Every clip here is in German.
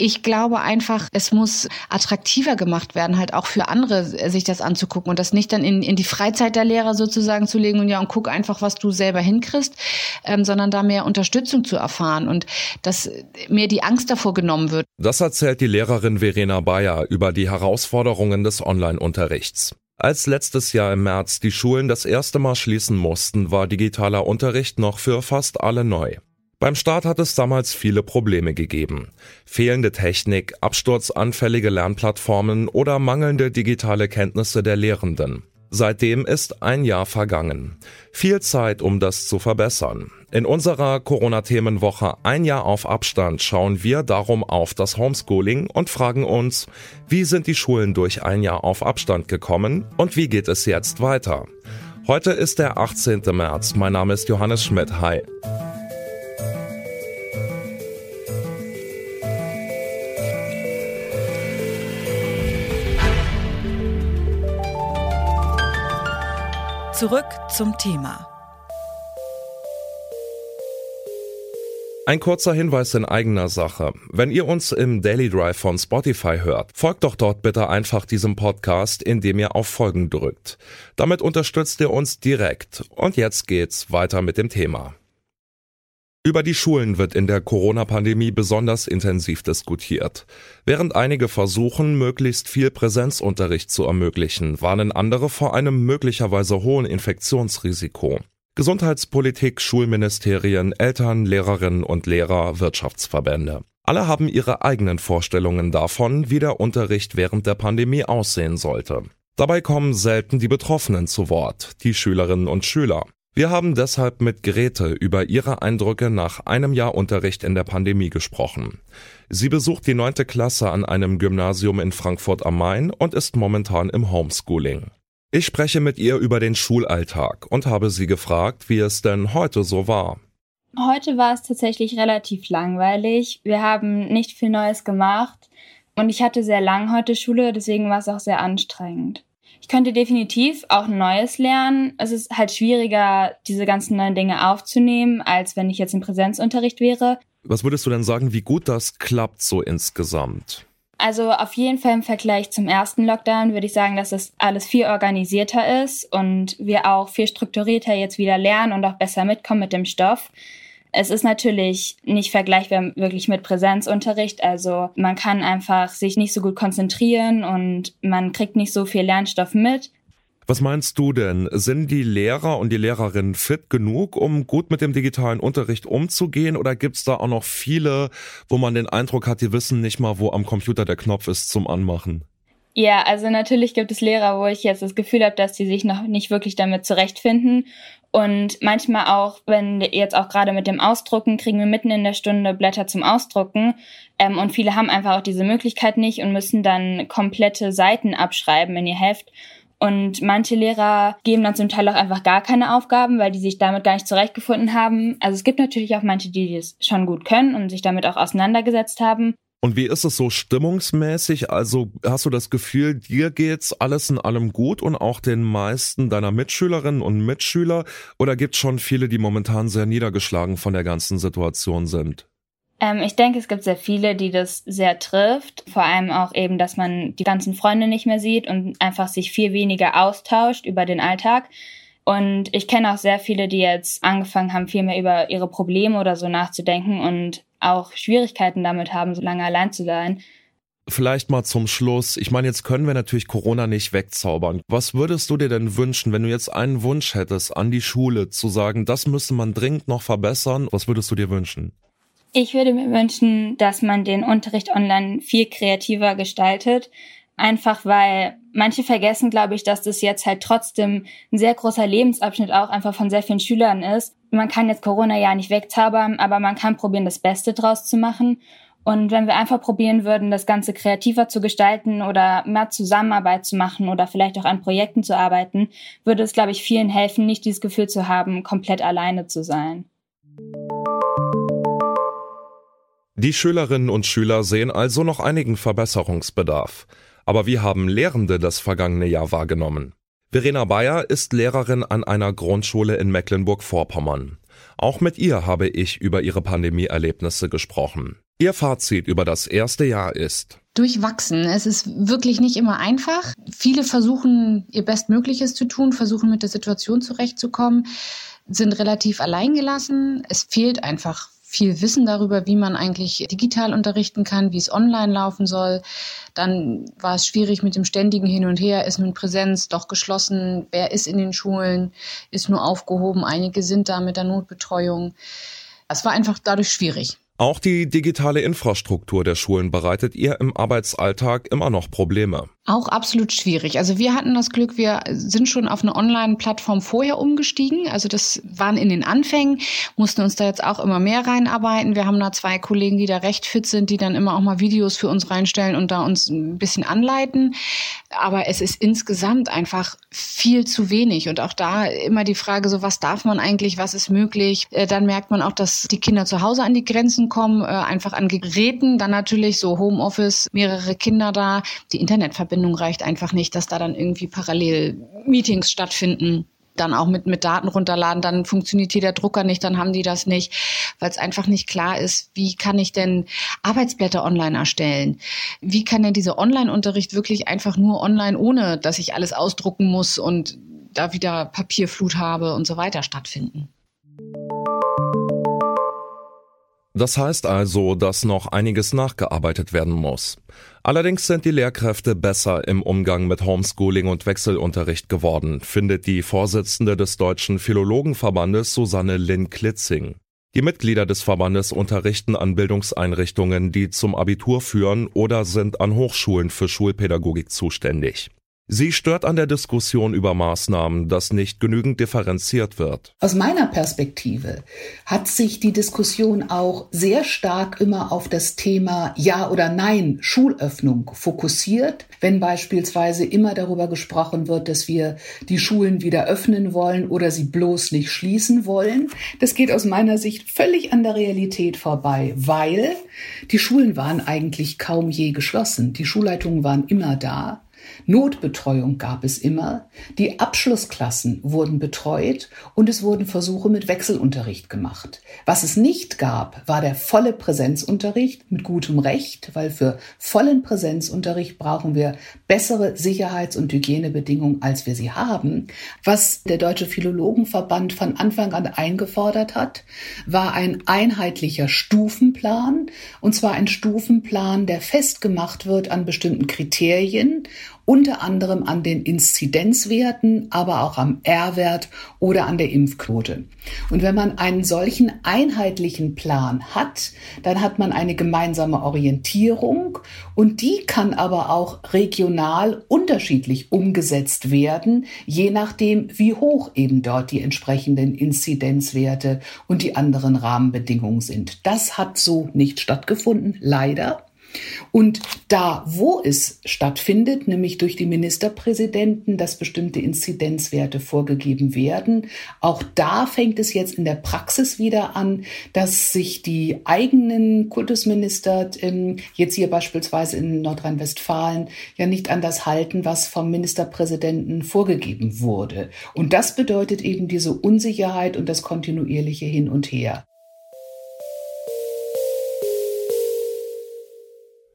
Ich glaube einfach, es muss attraktiver gemacht werden, halt auch für andere, sich das anzugucken und das nicht dann in, in die Freizeit der Lehrer sozusagen zu legen und ja, und guck einfach, was du selber hinkriegst, ähm, sondern da mehr Unterstützung zu erfahren und dass mir die Angst davor genommen wird. Das erzählt die Lehrerin Verena Bayer über die Herausforderungen des Online-Unterrichts. Als letztes Jahr im März die Schulen das erste Mal schließen mussten, war digitaler Unterricht noch für fast alle neu. Beim Start hat es damals viele Probleme gegeben. Fehlende Technik, absturzanfällige Lernplattformen oder mangelnde digitale Kenntnisse der Lehrenden. Seitdem ist ein Jahr vergangen. Viel Zeit, um das zu verbessern. In unserer Corona-Themenwoche Ein Jahr auf Abstand schauen wir darum auf das Homeschooling und fragen uns, wie sind die Schulen durch ein Jahr auf Abstand gekommen und wie geht es jetzt weiter? Heute ist der 18. März. Mein Name ist Johannes Schmidt. Hi. Zurück zum Thema. Ein kurzer Hinweis in eigener Sache. Wenn ihr uns im Daily Drive von Spotify hört, folgt doch dort bitte einfach diesem Podcast, indem ihr auf Folgen drückt. Damit unterstützt ihr uns direkt. Und jetzt geht's weiter mit dem Thema. Über die Schulen wird in der Corona-Pandemie besonders intensiv diskutiert. Während einige versuchen, möglichst viel Präsenzunterricht zu ermöglichen, warnen andere vor einem möglicherweise hohen Infektionsrisiko. Gesundheitspolitik, Schulministerien, Eltern, Lehrerinnen und Lehrer, Wirtschaftsverbände. Alle haben ihre eigenen Vorstellungen davon, wie der Unterricht während der Pandemie aussehen sollte. Dabei kommen selten die Betroffenen zu Wort, die Schülerinnen und Schüler. Wir haben deshalb mit Grete über ihre Eindrücke nach einem Jahr Unterricht in der Pandemie gesprochen. Sie besucht die neunte Klasse an einem Gymnasium in Frankfurt am Main und ist momentan im Homeschooling. Ich spreche mit ihr über den Schulalltag und habe sie gefragt, wie es denn heute so war. Heute war es tatsächlich relativ langweilig. Wir haben nicht viel Neues gemacht und ich hatte sehr lang heute Schule, deswegen war es auch sehr anstrengend. Ich könnte definitiv auch Neues lernen. Es ist halt schwieriger, diese ganzen neuen Dinge aufzunehmen, als wenn ich jetzt im Präsenzunterricht wäre. Was würdest du denn sagen, wie gut das klappt so insgesamt? Also auf jeden Fall im Vergleich zum ersten Lockdown würde ich sagen, dass es alles viel organisierter ist und wir auch viel strukturierter jetzt wieder lernen und auch besser mitkommen mit dem Stoff. Es ist natürlich nicht vergleichbar wirklich mit Präsenzunterricht. Also man kann einfach sich nicht so gut konzentrieren und man kriegt nicht so viel Lernstoff mit. Was meinst du denn? Sind die Lehrer und die Lehrerinnen fit genug, um gut mit dem digitalen Unterricht umzugehen? Oder gibt's da auch noch viele, wo man den Eindruck hat, die wissen nicht mal, wo am Computer der Knopf ist zum Anmachen? Ja, also natürlich gibt es Lehrer, wo ich jetzt das Gefühl habe, dass sie sich noch nicht wirklich damit zurechtfinden. Und manchmal auch, wenn jetzt auch gerade mit dem Ausdrucken, kriegen wir mitten in der Stunde Blätter zum Ausdrucken. Ähm, und viele haben einfach auch diese Möglichkeit nicht und müssen dann komplette Seiten abschreiben in ihr Heft. Und manche Lehrer geben dann zum Teil auch einfach gar keine Aufgaben, weil die sich damit gar nicht zurechtgefunden haben. Also es gibt natürlich auch manche, die das schon gut können und sich damit auch auseinandergesetzt haben. Und wie ist es so stimmungsmäßig? Also hast du das Gefühl, dir geht's alles in allem gut und auch den meisten deiner Mitschülerinnen und Mitschüler? Oder gibt's schon viele, die momentan sehr niedergeschlagen von der ganzen Situation sind? Ähm, ich denke, es gibt sehr viele, die das sehr trifft. Vor allem auch eben, dass man die ganzen Freunde nicht mehr sieht und einfach sich viel weniger austauscht über den Alltag. Und ich kenne auch sehr viele, die jetzt angefangen haben, viel mehr über ihre Probleme oder so nachzudenken und auch Schwierigkeiten damit haben, so lange allein zu sein. Vielleicht mal zum Schluss. Ich meine, jetzt können wir natürlich Corona nicht wegzaubern. Was würdest du dir denn wünschen, wenn du jetzt einen Wunsch hättest an die Schule zu sagen, das müsste man dringend noch verbessern? Was würdest du dir wünschen? Ich würde mir wünschen, dass man den Unterricht online viel kreativer gestaltet, Einfach weil manche vergessen, glaube ich, dass das jetzt halt trotzdem ein sehr großer Lebensabschnitt auch einfach von sehr vielen Schülern ist. Man kann jetzt Corona ja nicht wegzaubern, aber man kann probieren, das Beste draus zu machen. Und wenn wir einfach probieren würden, das Ganze kreativer zu gestalten oder mehr Zusammenarbeit zu machen oder vielleicht auch an Projekten zu arbeiten, würde es, glaube ich, vielen helfen, nicht dieses Gefühl zu haben, komplett alleine zu sein. Die Schülerinnen und Schüler sehen also noch einigen Verbesserungsbedarf. Aber wie haben Lehrende das vergangene Jahr wahrgenommen? Verena Bayer ist Lehrerin an einer Grundschule in Mecklenburg-Vorpommern. Auch mit ihr habe ich über ihre Pandemieerlebnisse gesprochen. Ihr Fazit über das erste Jahr ist. Durchwachsen. Es ist wirklich nicht immer einfach. Viele versuchen ihr Bestmögliches zu tun, versuchen mit der Situation zurechtzukommen, sind relativ alleingelassen. Es fehlt einfach viel Wissen darüber, wie man eigentlich digital unterrichten kann, wie es online laufen soll. Dann war es schwierig mit dem ständigen Hin und Her. Ist nun Präsenz doch geschlossen? Wer ist in den Schulen? Ist nur aufgehoben? Einige sind da mit der Notbetreuung. Es war einfach dadurch schwierig. Auch die digitale Infrastruktur der Schulen bereitet ihr im Arbeitsalltag immer noch Probleme. Auch absolut schwierig. Also wir hatten das Glück, wir sind schon auf eine Online-Plattform vorher umgestiegen. Also das waren in den Anfängen, mussten uns da jetzt auch immer mehr reinarbeiten. Wir haben da zwei Kollegen, die da recht fit sind, die dann immer auch mal Videos für uns reinstellen und da uns ein bisschen anleiten. Aber es ist insgesamt einfach viel zu wenig. Und auch da immer die Frage, so was darf man eigentlich, was ist möglich? Äh, dann merkt man auch, dass die Kinder zu Hause an die Grenzen kommen, äh, einfach an Geräten. Dann natürlich so Homeoffice, mehrere Kinder da, die Internetverbindung Anbindung reicht einfach nicht, dass da dann irgendwie parallel Meetings stattfinden dann auch mit, mit Daten runterladen, dann funktioniert hier der Drucker nicht, dann haben die das nicht, weil es einfach nicht klar ist, wie kann ich denn Arbeitsblätter online erstellen? Wie kann denn dieser Online-Unterricht wirklich einfach nur online, ohne dass ich alles ausdrucken muss und da wieder Papierflut habe und so weiter stattfinden? Das heißt also, dass noch einiges nachgearbeitet werden muss. Allerdings sind die Lehrkräfte besser im Umgang mit Homeschooling und Wechselunterricht geworden, findet die Vorsitzende des Deutschen Philologenverbandes Susanne Lynn Klitzing. Die Mitglieder des Verbandes unterrichten an Bildungseinrichtungen, die zum Abitur führen oder sind an Hochschulen für Schulpädagogik zuständig. Sie stört an der Diskussion über Maßnahmen, dass nicht genügend differenziert wird. Aus meiner Perspektive hat sich die Diskussion auch sehr stark immer auf das Thema Ja oder Nein Schulöffnung fokussiert, wenn beispielsweise immer darüber gesprochen wird, dass wir die Schulen wieder öffnen wollen oder sie bloß nicht schließen wollen. Das geht aus meiner Sicht völlig an der Realität vorbei, weil die Schulen waren eigentlich kaum je geschlossen. Die Schulleitungen waren immer da. Notbetreuung gab es immer, die Abschlussklassen wurden betreut und es wurden Versuche mit Wechselunterricht gemacht. Was es nicht gab, war der volle Präsenzunterricht mit gutem Recht, weil für vollen Präsenzunterricht brauchen wir bessere Sicherheits- und Hygienebedingungen, als wir sie haben. Was der Deutsche Philologenverband von Anfang an eingefordert hat, war ein einheitlicher Stufenplan, und zwar ein Stufenplan, der festgemacht wird an bestimmten Kriterien unter anderem an den Inzidenzwerten, aber auch am R-Wert oder an der Impfquote. Und wenn man einen solchen einheitlichen Plan hat, dann hat man eine gemeinsame Orientierung und die kann aber auch regional unterschiedlich umgesetzt werden, je nachdem, wie hoch eben dort die entsprechenden Inzidenzwerte und die anderen Rahmenbedingungen sind. Das hat so nicht stattgefunden, leider. Und da, wo es stattfindet, nämlich durch die Ministerpräsidenten, dass bestimmte Inzidenzwerte vorgegeben werden, auch da fängt es jetzt in der Praxis wieder an, dass sich die eigenen Kultusminister, ähm, jetzt hier beispielsweise in Nordrhein-Westfalen, ja nicht an das halten, was vom Ministerpräsidenten vorgegeben wurde. Und das bedeutet eben diese Unsicherheit und das kontinuierliche Hin und Her.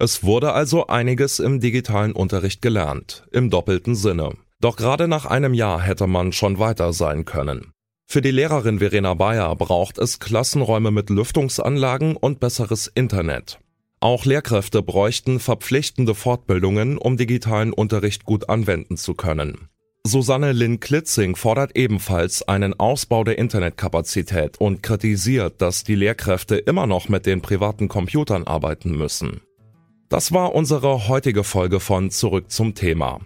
Es wurde also einiges im digitalen Unterricht gelernt, im doppelten Sinne. Doch gerade nach einem Jahr hätte man schon weiter sein können. Für die Lehrerin Verena Bayer braucht es Klassenräume mit Lüftungsanlagen und besseres Internet. Auch Lehrkräfte bräuchten verpflichtende Fortbildungen, um digitalen Unterricht gut anwenden zu können. Susanne Lynn Klitzing fordert ebenfalls einen Ausbau der Internetkapazität und kritisiert, dass die Lehrkräfte immer noch mit den privaten Computern arbeiten müssen. Das war unsere heutige Folge von Zurück zum Thema.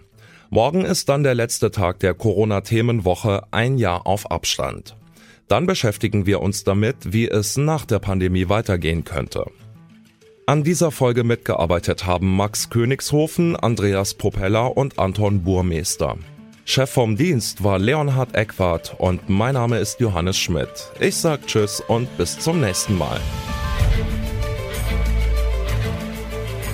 Morgen ist dann der letzte Tag der Corona-Themenwoche ein Jahr auf Abstand. Dann beschäftigen wir uns damit, wie es nach der Pandemie weitergehen könnte. An dieser Folge mitgearbeitet haben Max Königshofen, Andreas Propeller und Anton Burmeister. Chef vom Dienst war Leonhard Eckwart und mein Name ist Johannes Schmidt. Ich sag Tschüss und bis zum nächsten Mal.